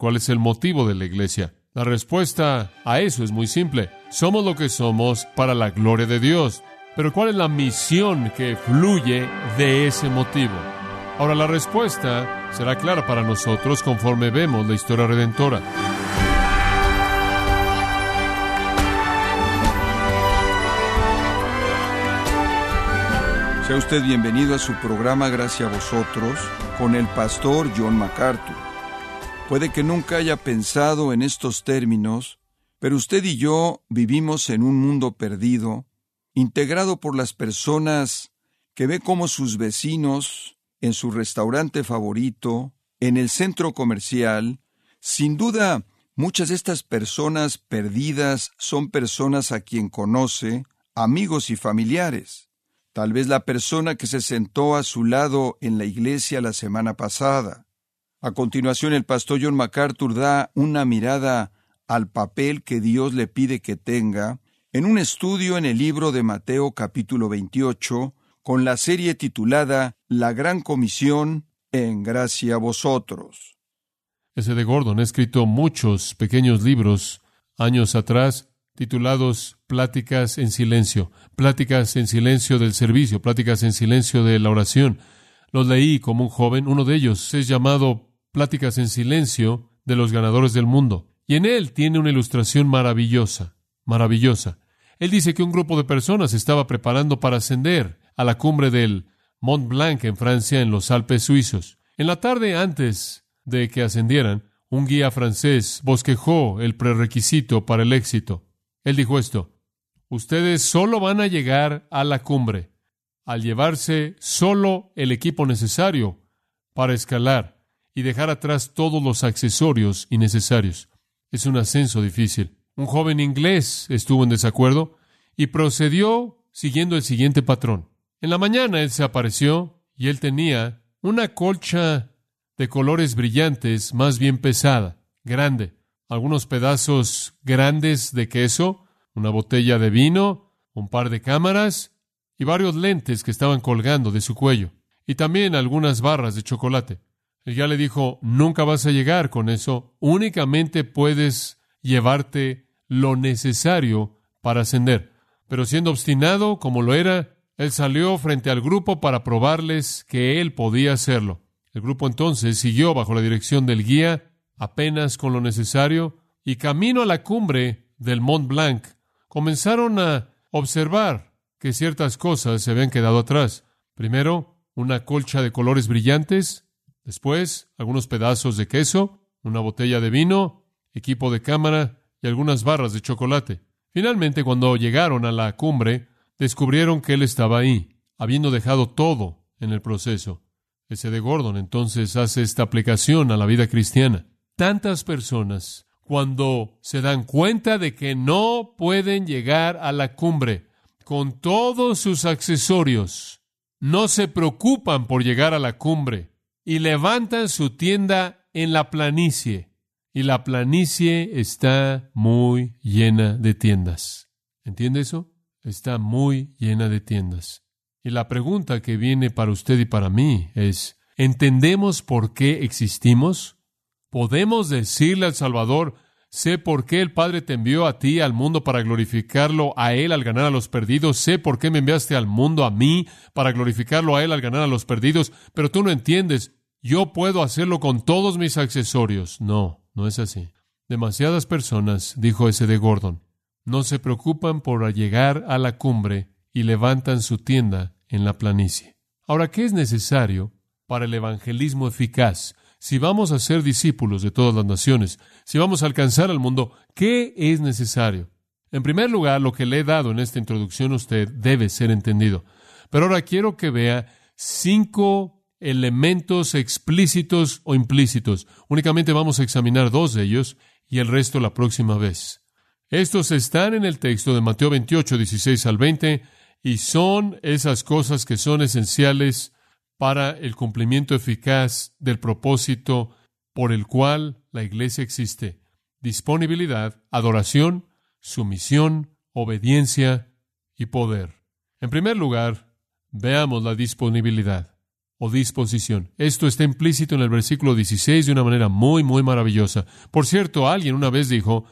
¿Cuál es el motivo de la iglesia? La respuesta a eso es muy simple. Somos lo que somos para la gloria de Dios. Pero ¿cuál es la misión que fluye de ese motivo? Ahora la respuesta será clara para nosotros conforme vemos la historia redentora. Sea usted bienvenido a su programa Gracias a vosotros con el pastor John MacArthur. Puede que nunca haya pensado en estos términos, pero usted y yo vivimos en un mundo perdido, integrado por las personas que ve como sus vecinos, en su restaurante favorito, en el centro comercial, sin duda muchas de estas personas perdidas son personas a quien conoce, amigos y familiares. Tal vez la persona que se sentó a su lado en la iglesia la semana pasada. A continuación, el pastor John MacArthur da una mirada al papel que Dios le pide que tenga en un estudio en el libro de Mateo capítulo 28 con la serie titulada La Gran Comisión en gracia a vosotros. Ese de Gordon ha escrito muchos pequeños libros años atrás titulados Pláticas en silencio, Pláticas en silencio del servicio, Pláticas en silencio de la oración. Los leí como un joven, uno de ellos es llamado Pláticas en silencio de los ganadores del mundo. Y en él tiene una ilustración maravillosa, maravillosa. Él dice que un grupo de personas estaba preparando para ascender a la cumbre del Mont Blanc en Francia, en los Alpes suizos. En la tarde antes de que ascendieran, un guía francés bosquejó el prerequisito para el éxito. Él dijo esto, ustedes solo van a llegar a la cumbre al llevarse solo el equipo necesario para escalar y dejar atrás todos los accesorios innecesarios. Es un ascenso difícil. Un joven inglés estuvo en desacuerdo y procedió siguiendo el siguiente patrón. En la mañana él se apareció y él tenía una colcha de colores brillantes más bien pesada, grande, algunos pedazos grandes de queso, una botella de vino, un par de cámaras y varios lentes que estaban colgando de su cuello, y también algunas barras de chocolate. Él ya le dijo, nunca vas a llegar con eso, únicamente puedes llevarte lo necesario para ascender. Pero siendo obstinado como lo era, él salió frente al grupo para probarles que él podía hacerlo. El grupo entonces siguió bajo la dirección del guía apenas con lo necesario, y camino a la cumbre del Mont Blanc, comenzaron a observar que ciertas cosas se habían quedado atrás. Primero, una colcha de colores brillantes, después, algunos pedazos de queso, una botella de vino, equipo de cámara y algunas barras de chocolate. Finalmente, cuando llegaron a la cumbre, descubrieron que él estaba ahí, habiendo dejado todo en el proceso. Ese de Gordon entonces hace esta aplicación a la vida cristiana tantas personas cuando se dan cuenta de que no pueden llegar a la cumbre con todos sus accesorios, no se preocupan por llegar a la cumbre y levantan su tienda en la planicie. Y la planicie está muy llena de tiendas. ¿Entiende eso? Está muy llena de tiendas. Y la pregunta que viene para usted y para mí es, ¿entendemos por qué existimos? Podemos decirle al Salvador, sé por qué el Padre te envió a ti al mundo para glorificarlo a Él al ganar a los perdidos, sé por qué me enviaste al mundo a mí para glorificarlo a Él al ganar a los perdidos, pero tú no entiendes, yo puedo hacerlo con todos mis accesorios. No, no es así. Demasiadas personas, dijo ese de Gordon, no se preocupan por llegar a la cumbre y levantan su tienda en la planicie. Ahora, ¿qué es necesario para el evangelismo eficaz? Si vamos a ser discípulos de todas las naciones, si vamos a alcanzar al mundo, ¿qué es necesario? En primer lugar, lo que le he dado en esta introducción a usted debe ser entendido. Pero ahora quiero que vea cinco elementos explícitos o implícitos. Únicamente vamos a examinar dos de ellos y el resto la próxima vez. Estos están en el texto de Mateo 28, 16 al 20 y son esas cosas que son esenciales para el cumplimiento eficaz del propósito por el cual la Iglesia existe. Disponibilidad, adoración, sumisión, obediencia y poder. En primer lugar, veamos la disponibilidad. o disposición. Esto está implícito en el versículo 16 de una manera muy, muy maravillosa. Por cierto, alguien una vez dijo,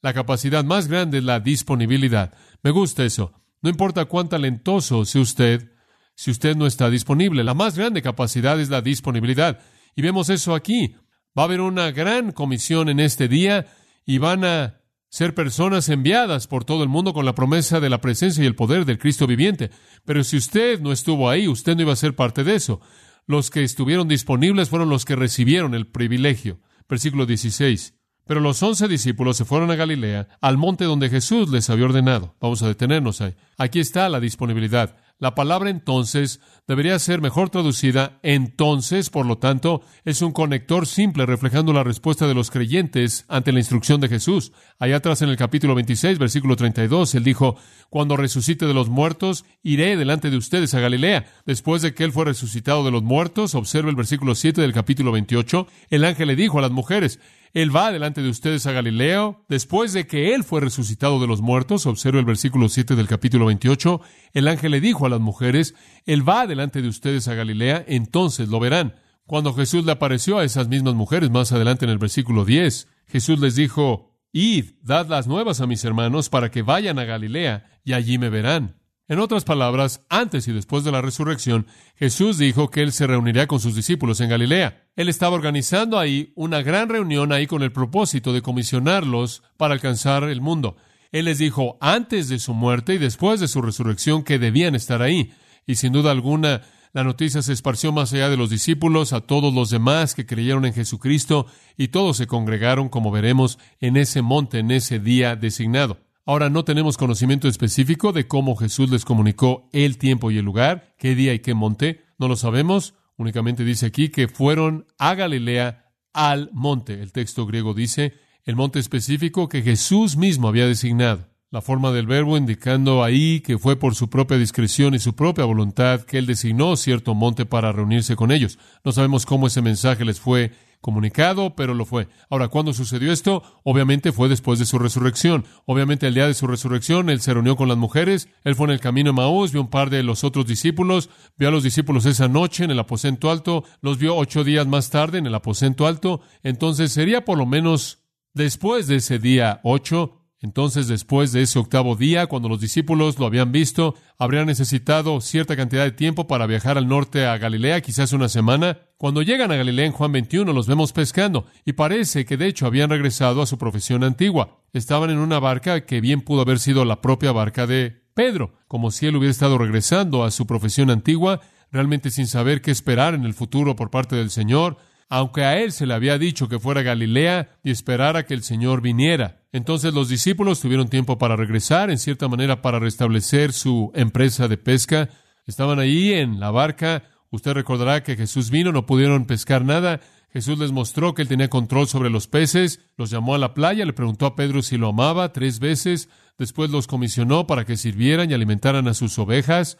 la capacidad más grande es la disponibilidad. Me gusta eso. No importa cuán talentoso sea usted, si usted no está disponible. La más grande capacidad es la disponibilidad. Y vemos eso aquí. Va a haber una gran comisión en este día y van a ser personas enviadas por todo el mundo con la promesa de la presencia y el poder del Cristo viviente. Pero si usted no estuvo ahí, usted no iba a ser parte de eso. Los que estuvieron disponibles fueron los que recibieron el privilegio. Versículo 16. Pero los once discípulos se fueron a Galilea, al monte donde Jesús les había ordenado. Vamos a detenernos ahí. Aquí está la disponibilidad. La palabra entonces debería ser mejor traducida entonces, por lo tanto, es un conector simple reflejando la respuesta de los creyentes ante la instrucción de Jesús. Allá atrás en el capítulo 26, versículo 32, él dijo, Cuando resucite de los muertos, iré delante de ustedes a Galilea. Después de que él fue resucitado de los muertos, observe el versículo 7 del capítulo 28, el ángel le dijo a las mujeres, él va delante de ustedes a Galileo. Después de que Él fue resucitado de los muertos, observe el versículo 7 del capítulo 28, el ángel le dijo a las mujeres, Él va delante de ustedes a Galilea, entonces lo verán. Cuando Jesús le apareció a esas mismas mujeres más adelante en el versículo 10, Jesús les dijo, Id, dad las nuevas a mis hermanos para que vayan a Galilea y allí me verán. En otras palabras, antes y después de la resurrección, Jesús dijo que Él se reuniría con sus discípulos en Galilea. Él estaba organizando ahí una gran reunión ahí con el propósito de comisionarlos para alcanzar el mundo. Él les dijo antes de su muerte y después de su resurrección que debían estar ahí. Y sin duda alguna, la noticia se esparció más allá de los discípulos a todos los demás que creyeron en Jesucristo y todos se congregaron, como veremos, en ese monte, en ese día designado. Ahora no tenemos conocimiento específico de cómo Jesús les comunicó el tiempo y el lugar, qué día y qué monte. No lo sabemos. Únicamente dice aquí que fueron a Galilea al monte. El texto griego dice el monte específico que Jesús mismo había designado. La forma del verbo indicando ahí que fue por su propia discreción y su propia voluntad que él designó cierto monte para reunirse con ellos. No sabemos cómo ese mensaje les fue comunicado, pero lo fue. Ahora, ¿cuándo sucedió esto? Obviamente fue después de su resurrección. Obviamente el día de su resurrección, él se reunió con las mujeres, él fue en el camino de Maús, vio un par de los otros discípulos, vio a los discípulos esa noche en el aposento alto, los vio ocho días más tarde en el aposento alto, entonces sería por lo menos después de ese día ocho, entonces, después de ese octavo día, cuando los discípulos lo habían visto, habrían necesitado cierta cantidad de tiempo para viajar al norte a Galilea, quizás una semana. Cuando llegan a Galilea en Juan 21, los vemos pescando, y parece que de hecho habían regresado a su profesión antigua. Estaban en una barca que bien pudo haber sido la propia barca de Pedro, como si él hubiera estado regresando a su profesión antigua, realmente sin saber qué esperar en el futuro por parte del Señor, aunque a él se le había dicho que fuera a Galilea y esperara que el Señor viniera. Entonces los discípulos tuvieron tiempo para regresar, en cierta manera para restablecer su empresa de pesca. Estaban ahí en la barca. Usted recordará que Jesús vino, no pudieron pescar nada. Jesús les mostró que él tenía control sobre los peces, los llamó a la playa, le preguntó a Pedro si lo amaba tres veces, después los comisionó para que sirvieran y alimentaran a sus ovejas.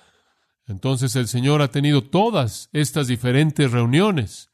Entonces el Señor ha tenido todas estas diferentes reuniones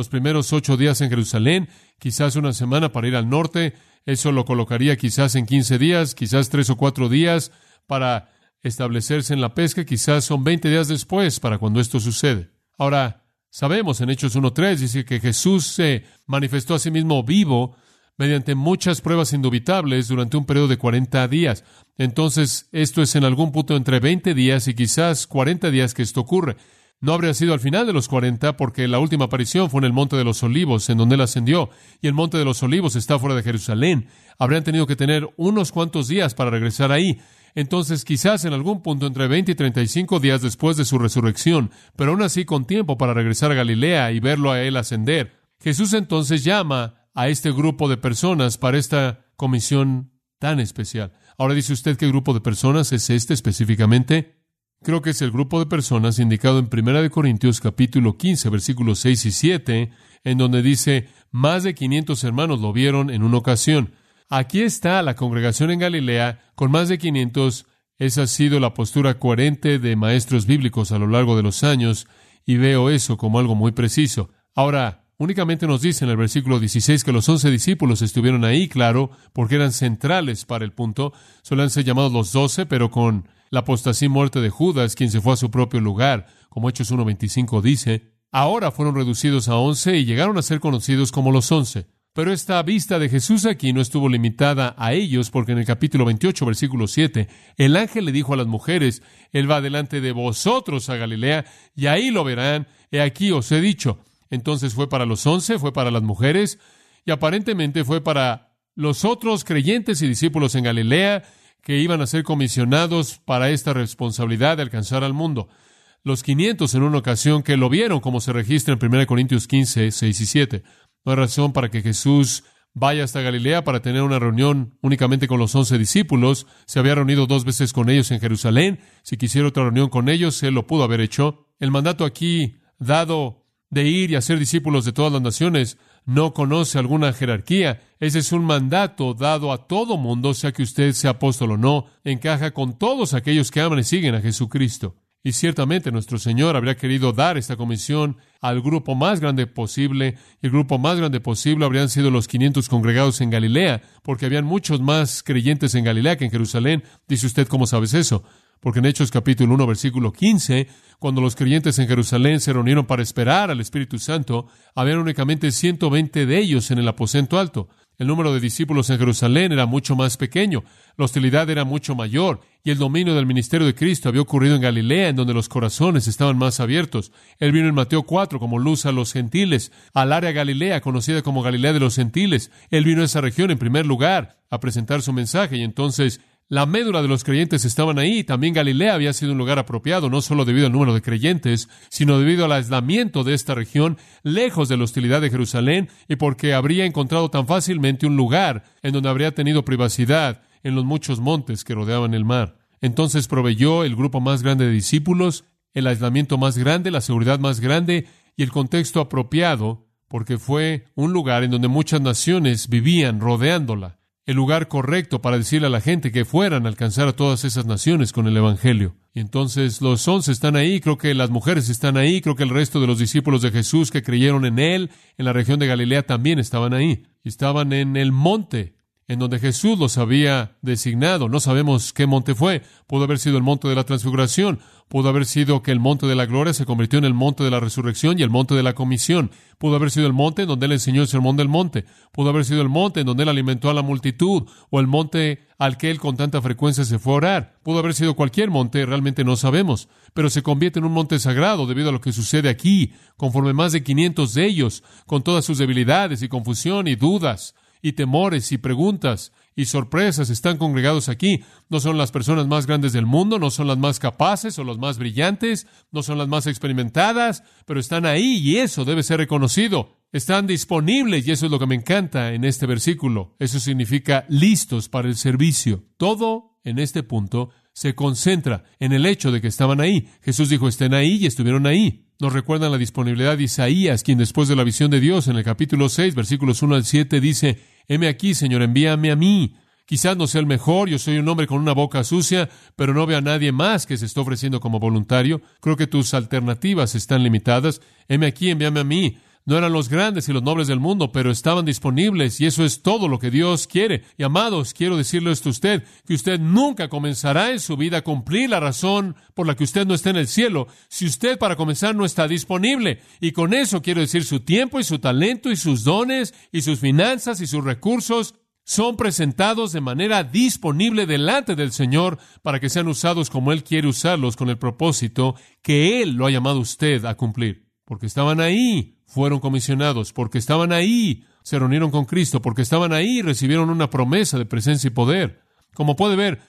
los primeros ocho días en Jerusalén, quizás una semana para ir al norte, eso lo colocaría quizás en quince días, quizás tres o cuatro días para establecerse en la pesca, quizás son veinte días después para cuando esto sucede. Ahora, sabemos en Hechos 1.3, dice que Jesús se manifestó a sí mismo vivo mediante muchas pruebas indubitables durante un periodo de cuarenta días. Entonces, esto es en algún punto entre veinte días y quizás cuarenta días que esto ocurre. No habría sido al final de los cuarenta, porque la última aparición fue en el Monte de los Olivos, en donde él ascendió, y el Monte de los Olivos está fuera de Jerusalén. Habrían tenido que tener unos cuantos días para regresar ahí. Entonces, quizás en algún punto entre 20 y 35 días después de su resurrección, pero aún así con tiempo para regresar a Galilea y verlo a él ascender. Jesús entonces llama a este grupo de personas para esta comisión tan especial. Ahora dice usted qué grupo de personas es este específicamente. Creo que es el grupo de personas indicado en 1 Corintios capítulo 15, versículos 6 y 7, en donde dice, más de 500 hermanos lo vieron en una ocasión. Aquí está la congregación en Galilea con más de 500. Esa ha sido la postura coherente de maestros bíblicos a lo largo de los años y veo eso como algo muy preciso. Ahora, únicamente nos dice en el versículo 16 que los once discípulos estuvieron ahí, claro, porque eran centrales para el punto. Suelen ser llamados los doce, pero con la apostasía y muerte de Judas, quien se fue a su propio lugar. como Hechos 1.25 dice, ahora fueron reducidos a once y llegaron a ser conocidos como los once. Pero esta vista de Jesús aquí no estuvo limitada a ellos, porque en el capítulo 28, versículo 7, el ángel le dijo a las mujeres, Él va delante de vosotros a Galilea, y ahí lo verán, he aquí os he dicho. Entonces fue para los once, fue para las mujeres, y aparentemente fue para los otros creyentes y discípulos en Galilea que iban a ser comisionados para esta responsabilidad de alcanzar al mundo. Los 500 en una ocasión que lo vieron, como se registra en 1 Corintios 15, 6 y 7. No hay razón para que Jesús vaya hasta Galilea para tener una reunión únicamente con los once discípulos. Se había reunido dos veces con ellos en Jerusalén. Si quisiera otra reunión con ellos, él lo pudo haber hecho. El mandato aquí dado de ir y hacer discípulos de todas las naciones no conoce alguna jerarquía. Ese es un mandato dado a todo mundo, sea que usted sea apóstol o no, encaja con todos aquellos que aman y siguen a Jesucristo. Y ciertamente nuestro Señor habría querido dar esta comisión al grupo más grande posible. Y el grupo más grande posible habrían sido los 500 congregados en Galilea, porque habían muchos más creyentes en Galilea que en Jerusalén. Dice usted, ¿cómo sabes eso? Porque en Hechos capítulo 1, versículo 15, cuando los creyentes en Jerusalén se reunieron para esperar al Espíritu Santo, habían únicamente 120 de ellos en el aposento alto. El número de discípulos en Jerusalén era mucho más pequeño, la hostilidad era mucho mayor, y el dominio del ministerio de Cristo había ocurrido en Galilea, en donde los corazones estaban más abiertos. Él vino en Mateo 4 como luz a los gentiles, al área Galilea, conocida como Galilea de los gentiles. Él vino a esa región en primer lugar a presentar su mensaje, y entonces la médula de los creyentes estaban ahí. También Galilea había sido un lugar apropiado, no solo debido al número de creyentes, sino debido al aislamiento de esta región, lejos de la hostilidad de Jerusalén, y porque habría encontrado tan fácilmente un lugar en donde habría tenido privacidad en los muchos montes que rodeaban el mar. Entonces proveyó el grupo más grande de discípulos, el aislamiento más grande, la seguridad más grande y el contexto apropiado, porque fue un lugar en donde muchas naciones vivían rodeándola el lugar correcto para decirle a la gente que fueran a alcanzar a todas esas naciones con el Evangelio. Y entonces los once están ahí, creo que las mujeres están ahí, creo que el resto de los discípulos de Jesús que creyeron en Él en la región de Galilea también estaban ahí. estaban en el monte en donde Jesús los había designado. No sabemos qué monte fue. Pudo haber sido el monte de la transfiguración. Pudo haber sido que el monte de la gloria se convirtió en el monte de la resurrección y el monte de la comisión. Pudo haber sido el monte en donde él enseñó el sermón del monte. Pudo haber sido el monte en donde él alimentó a la multitud o el monte al que él con tanta frecuencia se fue a orar. Pudo haber sido cualquier monte, realmente no sabemos. Pero se convierte en un monte sagrado debido a lo que sucede aquí, conforme más de 500 de ellos, con todas sus debilidades y confusión y dudas y temores y preguntas y sorpresas están congregados aquí. No son las personas más grandes del mundo, no son las más capaces o las más brillantes, no son las más experimentadas, pero están ahí y eso debe ser reconocido. Están disponibles y eso es lo que me encanta en este versículo. Eso significa listos para el servicio. Todo en este punto se concentra en el hecho de que estaban ahí. Jesús dijo, estén ahí y estuvieron ahí. Nos recuerdan la disponibilidad de Isaías, quien después de la visión de Dios en el capítulo 6, versículos 1 al 7, dice, heme aquí, Señor, envíame a mí. Quizás no sea el mejor, yo soy un hombre con una boca sucia, pero no veo a nadie más que se esté ofreciendo como voluntario. Creo que tus alternativas están limitadas. Heme aquí, envíame a mí. No eran los grandes y los nobles del mundo, pero estaban disponibles y eso es todo lo que Dios quiere. Y amados, quiero decirle esto a usted, que usted nunca comenzará en su vida a cumplir la razón por la que usted no está en el cielo si usted para comenzar no está disponible. Y con eso quiero decir su tiempo y su talento y sus dones y sus finanzas y sus recursos son presentados de manera disponible delante del Señor para que sean usados como Él quiere usarlos con el propósito que Él lo ha llamado usted a cumplir. Porque estaban ahí fueron comisionados, porque estaban ahí, se reunieron con Cristo, porque estaban ahí recibieron una promesa de presencia y poder. Como puede ver,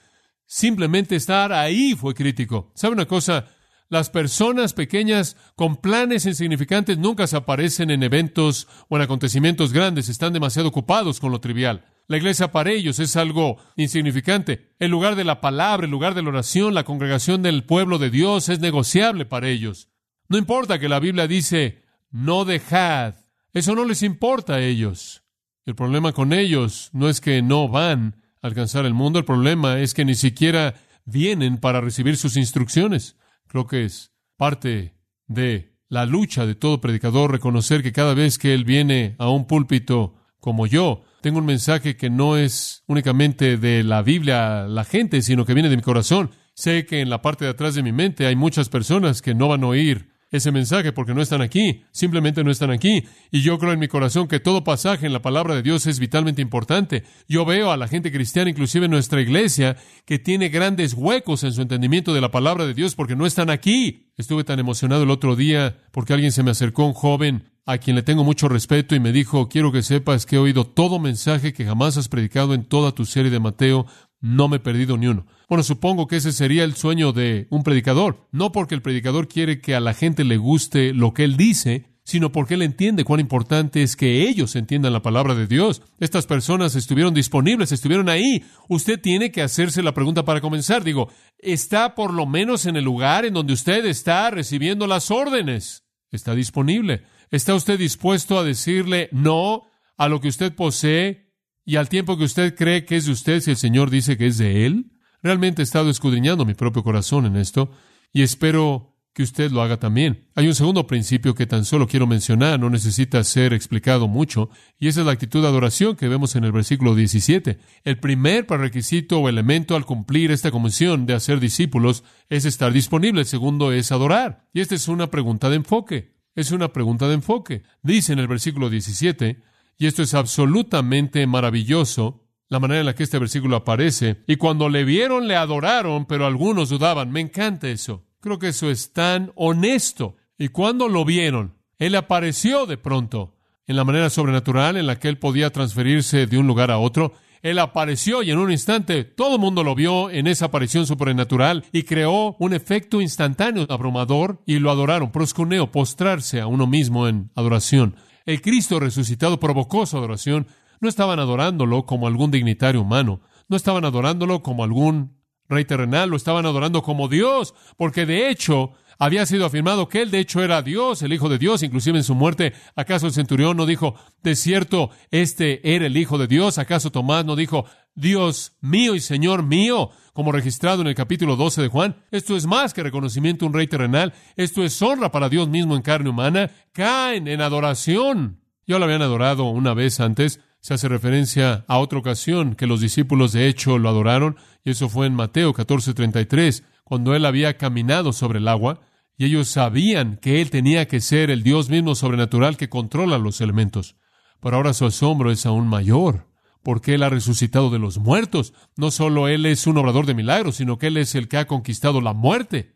simplemente estar ahí fue crítico. ¿Sabe una cosa? Las personas pequeñas con planes insignificantes nunca se aparecen en eventos o en acontecimientos grandes, están demasiado ocupados con lo trivial. La iglesia para ellos es algo insignificante. El lugar de la palabra, el lugar de la oración, la congregación del pueblo de Dios es negociable para ellos. No importa que la Biblia dice no dejad. Eso no les importa a ellos. El problema con ellos no es que no van a alcanzar el mundo, el problema es que ni siquiera vienen para recibir sus instrucciones. Creo que es parte de la lucha de todo predicador reconocer que cada vez que él viene a un púlpito como yo, tengo un mensaje que no es únicamente de la Biblia la gente, sino que viene de mi corazón. Sé que en la parte de atrás de mi mente hay muchas personas que no van a oír ese mensaje porque no están aquí, simplemente no están aquí. Y yo creo en mi corazón que todo pasaje en la palabra de Dios es vitalmente importante. Yo veo a la gente cristiana, inclusive en nuestra iglesia, que tiene grandes huecos en su entendimiento de la palabra de Dios porque no están aquí. Estuve tan emocionado el otro día porque alguien se me acercó, un joven a quien le tengo mucho respeto, y me dijo, quiero que sepas que he oído todo mensaje que jamás has predicado en toda tu serie de Mateo, no me he perdido ni uno. Bueno, supongo que ese sería el sueño de un predicador, no porque el predicador quiere que a la gente le guste lo que él dice, sino porque él entiende cuán importante es que ellos entiendan la palabra de Dios. Estas personas estuvieron disponibles, estuvieron ahí. Usted tiene que hacerse la pregunta para comenzar. Digo, ¿está por lo menos en el lugar en donde usted está recibiendo las órdenes? ¿Está disponible? ¿Está usted dispuesto a decirle no a lo que usted posee y al tiempo que usted cree que es de usted si el Señor dice que es de Él? Realmente he estado escudriñando mi propio corazón en esto y espero que usted lo haga también. Hay un segundo principio que tan solo quiero mencionar, no necesita ser explicado mucho, y esa es la actitud de adoración que vemos en el versículo 17. El primer requisito o elemento al cumplir esta comisión de hacer discípulos es estar disponible, el segundo es adorar. Y esta es una pregunta de enfoque. Es una pregunta de enfoque. Dice en el versículo 17, y esto es absolutamente maravilloso, la manera en la que este versículo aparece. Y cuando le vieron, le adoraron, pero algunos dudaban. Me encanta eso. Creo que eso es tan honesto. Y cuando lo vieron, Él apareció de pronto en la manera sobrenatural en la que Él podía transferirse de un lugar a otro. Él apareció y en un instante todo el mundo lo vio en esa aparición sobrenatural y creó un efecto instantáneo abrumador y lo adoraron. Proscuneo, postrarse a uno mismo en adoración. El Cristo resucitado provocó su adoración. No estaban adorándolo como algún dignitario humano, no estaban adorándolo como algún rey terrenal, lo estaban adorando como Dios, porque de hecho había sido afirmado que él de hecho era Dios, el Hijo de Dios, inclusive en su muerte, ¿acaso el centurión no dijo, de cierto, este era el Hijo de Dios? ¿Acaso Tomás no dijo, Dios mío y Señor mío, como registrado en el capítulo 12 de Juan? Esto es más que reconocimiento de un rey terrenal, esto es honra para Dios mismo en carne humana, caen en adoración. Ya lo habían adorado una vez antes, se hace referencia a otra ocasión que los discípulos de hecho lo adoraron, y eso fue en Mateo 14:33, cuando él había caminado sobre el agua, y ellos sabían que Él tenía que ser el Dios mismo sobrenatural que controla los elementos. Pero ahora su asombro es aún mayor, porque Él ha resucitado de los muertos. No solo Él es un obrador de milagros, sino que Él es el que ha conquistado la muerte.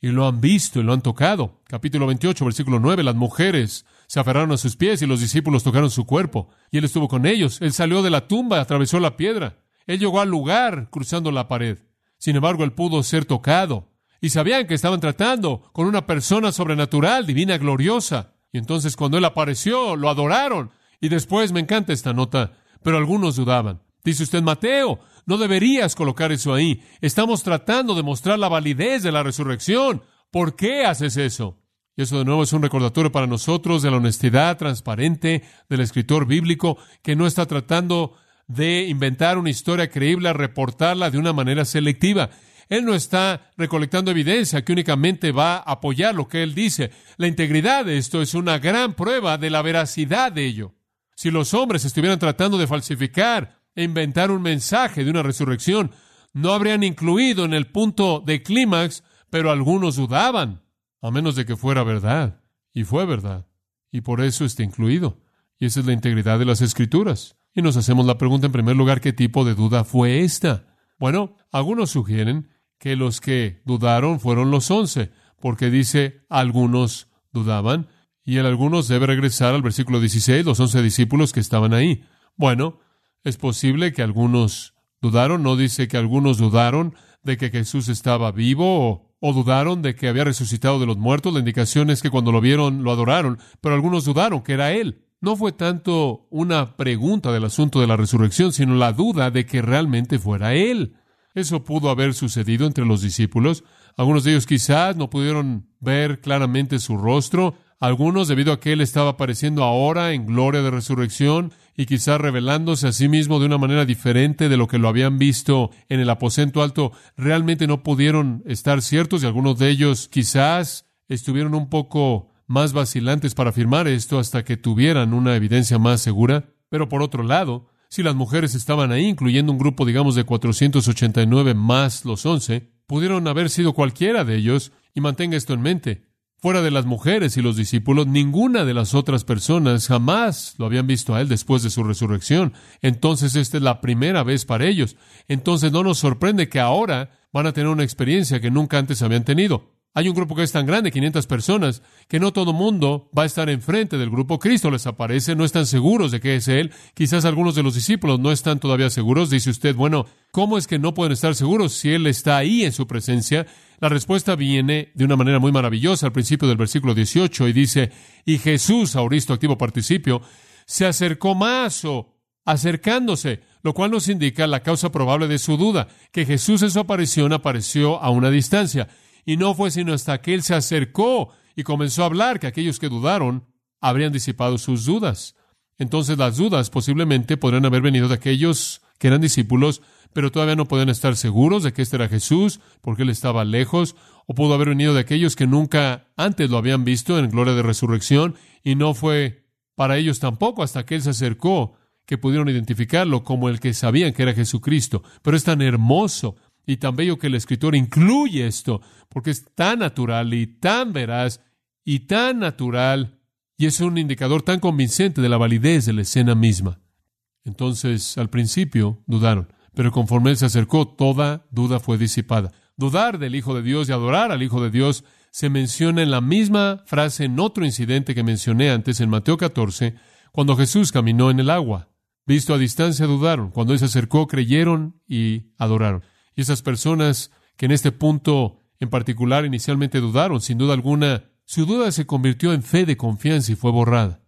Y lo han visto y lo han tocado. Capítulo 28, versículo 9, las mujeres se aferraron a sus pies y los discípulos tocaron su cuerpo. Y Él estuvo con ellos. Él salió de la tumba, atravesó la piedra. Él llegó al lugar cruzando la pared. Sin embargo, Él pudo ser tocado y sabían que estaban tratando con una persona sobrenatural, divina, gloriosa. Y entonces cuando Él apareció, lo adoraron. Y después me encanta esta nota, pero algunos dudaban. Dice usted, Mateo, no deberías colocar eso ahí. Estamos tratando de mostrar la validez de la resurrección. ¿Por qué haces eso? Y eso de nuevo es un recordatorio para nosotros de la honestidad transparente del escritor bíblico que no está tratando de inventar una historia creíble, reportarla de una manera selectiva. Él no está recolectando evidencia que únicamente va a apoyar lo que él dice. La integridad de esto es una gran prueba de la veracidad de ello. Si los hombres estuvieran tratando de falsificar e inventar un mensaje de una resurrección, no habrían incluido en el punto de clímax, pero algunos dudaban, a menos de que fuera verdad. Y fue verdad. Y por eso está incluido. Y esa es la integridad de las escrituras. Y nos hacemos la pregunta en primer lugar, ¿qué tipo de duda fue esta? Bueno, algunos sugieren que los que dudaron fueron los once, porque dice algunos dudaban, y el algunos debe regresar al versículo 16, los once discípulos que estaban ahí. Bueno, es posible que algunos dudaron, no dice que algunos dudaron de que Jesús estaba vivo o, o, dudaron de que había resucitado de los muertos. La indicación es que cuando lo vieron lo adoraron, pero algunos dudaron que era Él. No fue tanto una pregunta del asunto de la resurrección, sino la duda de que realmente fuera Él. Eso pudo haber sucedido entre los discípulos. Algunos de ellos quizás no pudieron ver claramente su rostro. Algunos, debido a que Él estaba apareciendo ahora en gloria de resurrección y quizás revelándose a sí mismo de una manera diferente de lo que lo habían visto en el aposento alto, realmente no pudieron estar ciertos y algunos de ellos quizás estuvieron un poco más vacilantes para afirmar esto hasta que tuvieran una evidencia más segura. Pero por otro lado, Si las mujeres estaban ahí, incluyendo un grupo, digamos, de 489 más los 11, pudieron haber sido cualquiera de ellos, y mantenga esto en mente. Fuera de las mujeres y los discípulos, ninguna de las otras personas jamás lo habían visto a Él después de su resurrección. Entonces esta es la primera vez para ellos. Entonces no nos sorprende que ahora van a tener una experiencia que nunca antes habían tenido. Hay un grupo que es tan grande, 500 personas, que no todo mundo va a estar enfrente del grupo. Cristo les aparece, no están seguros de que es Él. Quizás algunos de los discípulos no están todavía seguros. Dice usted, bueno, ¿cómo es que no pueden estar seguros si Él está ahí en su presencia? La respuesta viene de una manera muy maravillosa al principio del versículo 18 y dice, y Jesús, auristo activo participio, se acercó más o acercándose, lo cual nos indica la causa probable de su duda, que Jesús en su aparición apareció a una distancia. Y no fue sino hasta que él se acercó y comenzó a hablar que aquellos que dudaron habrían disipado sus dudas. Entonces las dudas posiblemente podrían haber venido de aquellos que eran discípulos, pero todavía no podían estar seguros de que este era Jesús, porque él estaba lejos, o pudo haber venido de aquellos que nunca antes lo habían visto en gloria de resurrección, y no fue para ellos tampoco hasta que él se acercó que pudieron identificarlo como el que sabían que era Jesucristo. Pero es tan hermoso y tan bello que el escritor incluye esto, porque es tan natural y tan veraz y tan natural, y es un indicador tan convincente de la validez de la escena misma. Entonces, al principio, dudaron, pero conforme él se acercó, toda duda fue disipada. Dudar del Hijo de Dios y adorar al Hijo de Dios se menciona en la misma frase en otro incidente que mencioné antes en Mateo 14, cuando Jesús caminó en el agua. Visto a distancia, dudaron. Cuando él se acercó, creyeron y adoraron. Y esas personas que en este punto en particular inicialmente dudaron, sin duda alguna, su duda se convirtió en fe de confianza y fue borrada.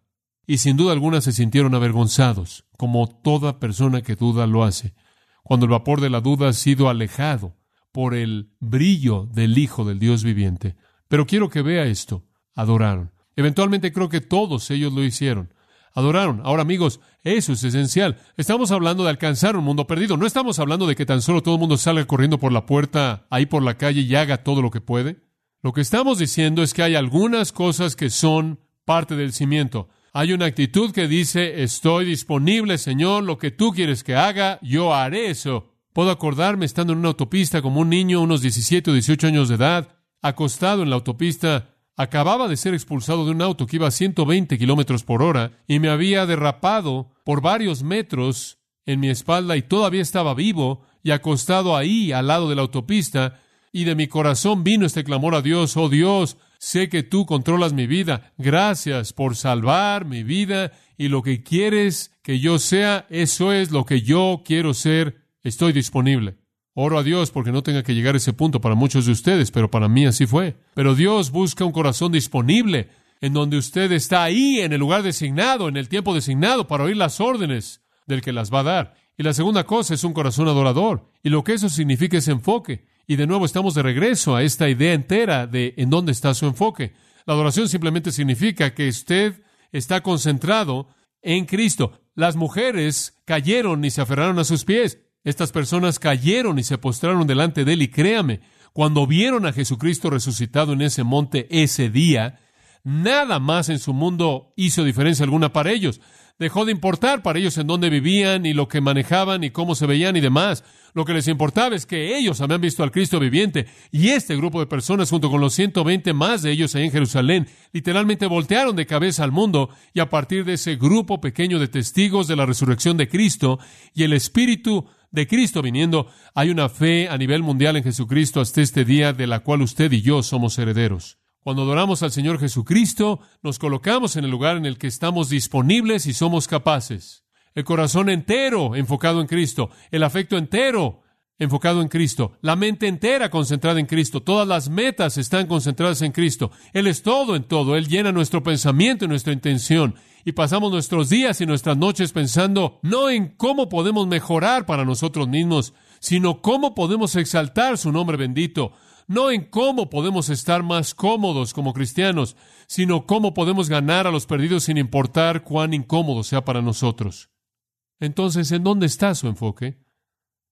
Y sin duda alguna se sintieron avergonzados, como toda persona que duda lo hace, cuando el vapor de la duda ha sido alejado por el brillo del Hijo del Dios viviente. Pero quiero que vea esto. Adoraron. Eventualmente creo que todos ellos lo hicieron adoraron. Ahora, amigos, eso es esencial. Estamos hablando de alcanzar un mundo perdido. No estamos hablando de que tan solo todo el mundo salga corriendo por la puerta, ahí por la calle y haga todo lo que puede. Lo que estamos diciendo es que hay algunas cosas que son parte del cimiento. Hay una actitud que dice, estoy disponible, Señor, lo que tú quieres que haga, yo haré eso. Puedo acordarme estando en una autopista como un niño, unos 17 o 18 años de edad, acostado en la autopista, Acababa de ser expulsado de un auto que iba a 120 kilómetros por hora y me había derrapado por varios metros en mi espalda y todavía estaba vivo y acostado ahí al lado de la autopista y de mi corazón vino este clamor a Dios, oh Dios, sé que tú controlas mi vida, gracias por salvar mi vida y lo que quieres que yo sea, eso es lo que yo quiero ser, estoy disponible. Oro a Dios porque no tenga que llegar a ese punto para muchos de ustedes, pero para mí así fue. Pero Dios busca un corazón disponible, en donde usted está ahí, en el lugar designado, en el tiempo designado, para oír las órdenes del que las va a dar. Y la segunda cosa es un corazón adorador. Y lo que eso significa es enfoque. Y de nuevo estamos de regreso a esta idea entera de en dónde está su enfoque. La adoración simplemente significa que usted está concentrado en Cristo. Las mujeres cayeron y se aferraron a sus pies. Estas personas cayeron y se postraron delante de él y créame, cuando vieron a Jesucristo resucitado en ese monte ese día, nada más en su mundo hizo diferencia alguna para ellos. Dejó de importar para ellos en dónde vivían y lo que manejaban y cómo se veían y demás. Lo que les importaba es que ellos habían visto al Cristo viviente y este grupo de personas junto con los 120 más de ellos en Jerusalén literalmente voltearon de cabeza al mundo y a partir de ese grupo pequeño de testigos de la resurrección de Cristo y el Espíritu de Cristo viniendo, hay una fe a nivel mundial en Jesucristo hasta este día de la cual usted y yo somos herederos. Cuando adoramos al Señor Jesucristo, nos colocamos en el lugar en el que estamos disponibles y somos capaces. El corazón entero enfocado en Cristo, el afecto entero enfocado en Cristo, la mente entera concentrada en Cristo, todas las metas están concentradas en Cristo. Él es todo en todo, Él llena nuestro pensamiento y nuestra intención y pasamos nuestros días y nuestras noches pensando no en cómo podemos mejorar para nosotros mismos, sino cómo podemos exaltar su nombre bendito, no en cómo podemos estar más cómodos como cristianos, sino cómo podemos ganar a los perdidos sin importar cuán incómodo sea para nosotros. Entonces, ¿en dónde está su enfoque?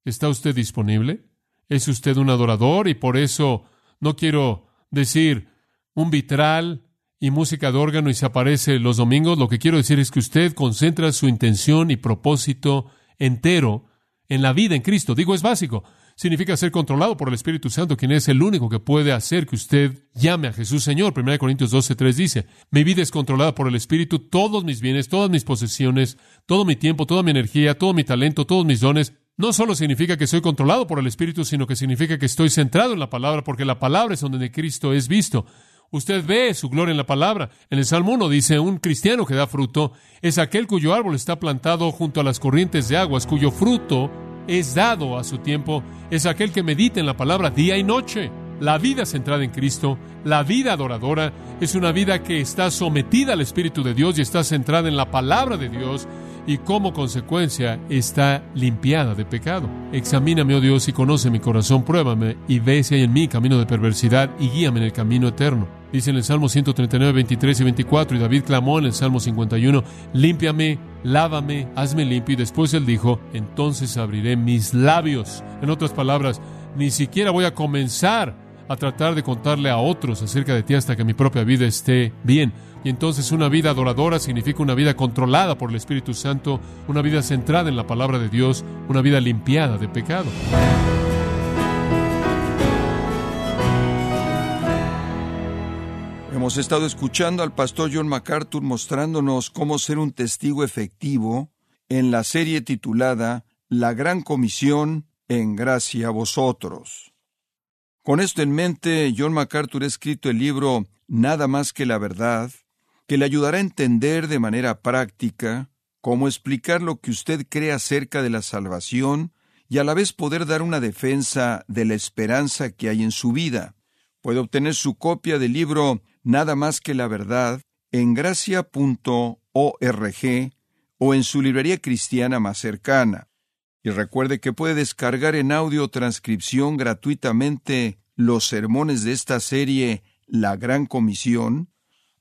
¿Está usted disponible? ¿Es usted un adorador y por eso no quiero decir un vitral y música de órgano y se aparece los domingos, lo que quiero decir es que usted concentra su intención y propósito entero en la vida en Cristo. Digo, es básico. Significa ser controlado por el Espíritu Santo, quien es el único que puede hacer que usted llame a Jesús Señor. 1 Corintios 12, 3 dice, mi vida es controlada por el Espíritu, todos mis bienes, todas mis posesiones, todo mi tiempo, toda mi energía, todo mi talento, todos mis dones, no solo significa que soy controlado por el Espíritu, sino que significa que estoy centrado en la palabra, porque la palabra es donde Cristo es visto. Usted ve su gloria en la palabra. En el Salmo 1 dice, un cristiano que da fruto es aquel cuyo árbol está plantado junto a las corrientes de aguas, cuyo fruto es dado a su tiempo, es aquel que medita en la palabra día y noche. La vida centrada en Cristo, la vida adoradora, es una vida que está sometida al Espíritu de Dios y está centrada en la palabra de Dios y como consecuencia está limpiada de pecado. Examíname, oh Dios, y conoce mi corazón, pruébame y ve si hay en mí camino de perversidad y guíame en el camino eterno. Dice en el Salmo 139, 23 y 24, y David clamó en el Salmo 51, límpiame, lávame, hazme limpio, y después él dijo, entonces abriré mis labios. En otras palabras, ni siquiera voy a comenzar a tratar de contarle a otros acerca de ti hasta que mi propia vida esté bien. Y entonces una vida adoradora significa una vida controlada por el Espíritu Santo, una vida centrada en la palabra de Dios, una vida limpiada de pecado. Hemos estado escuchando al pastor John MacArthur mostrándonos cómo ser un testigo efectivo en la serie titulada La Gran Comisión en gracia a vosotros. Con esto en mente, John MacArthur ha escrito el libro Nada más que la verdad, que le ayudará a entender de manera práctica cómo explicar lo que usted cree acerca de la salvación y a la vez poder dar una defensa de la esperanza que hay en su vida. Puede obtener su copia del libro Nada más que la verdad en gracia.org o en su librería cristiana más cercana. Y recuerde que puede descargar en audio transcripción gratuitamente los sermones de esta serie La Gran Comisión,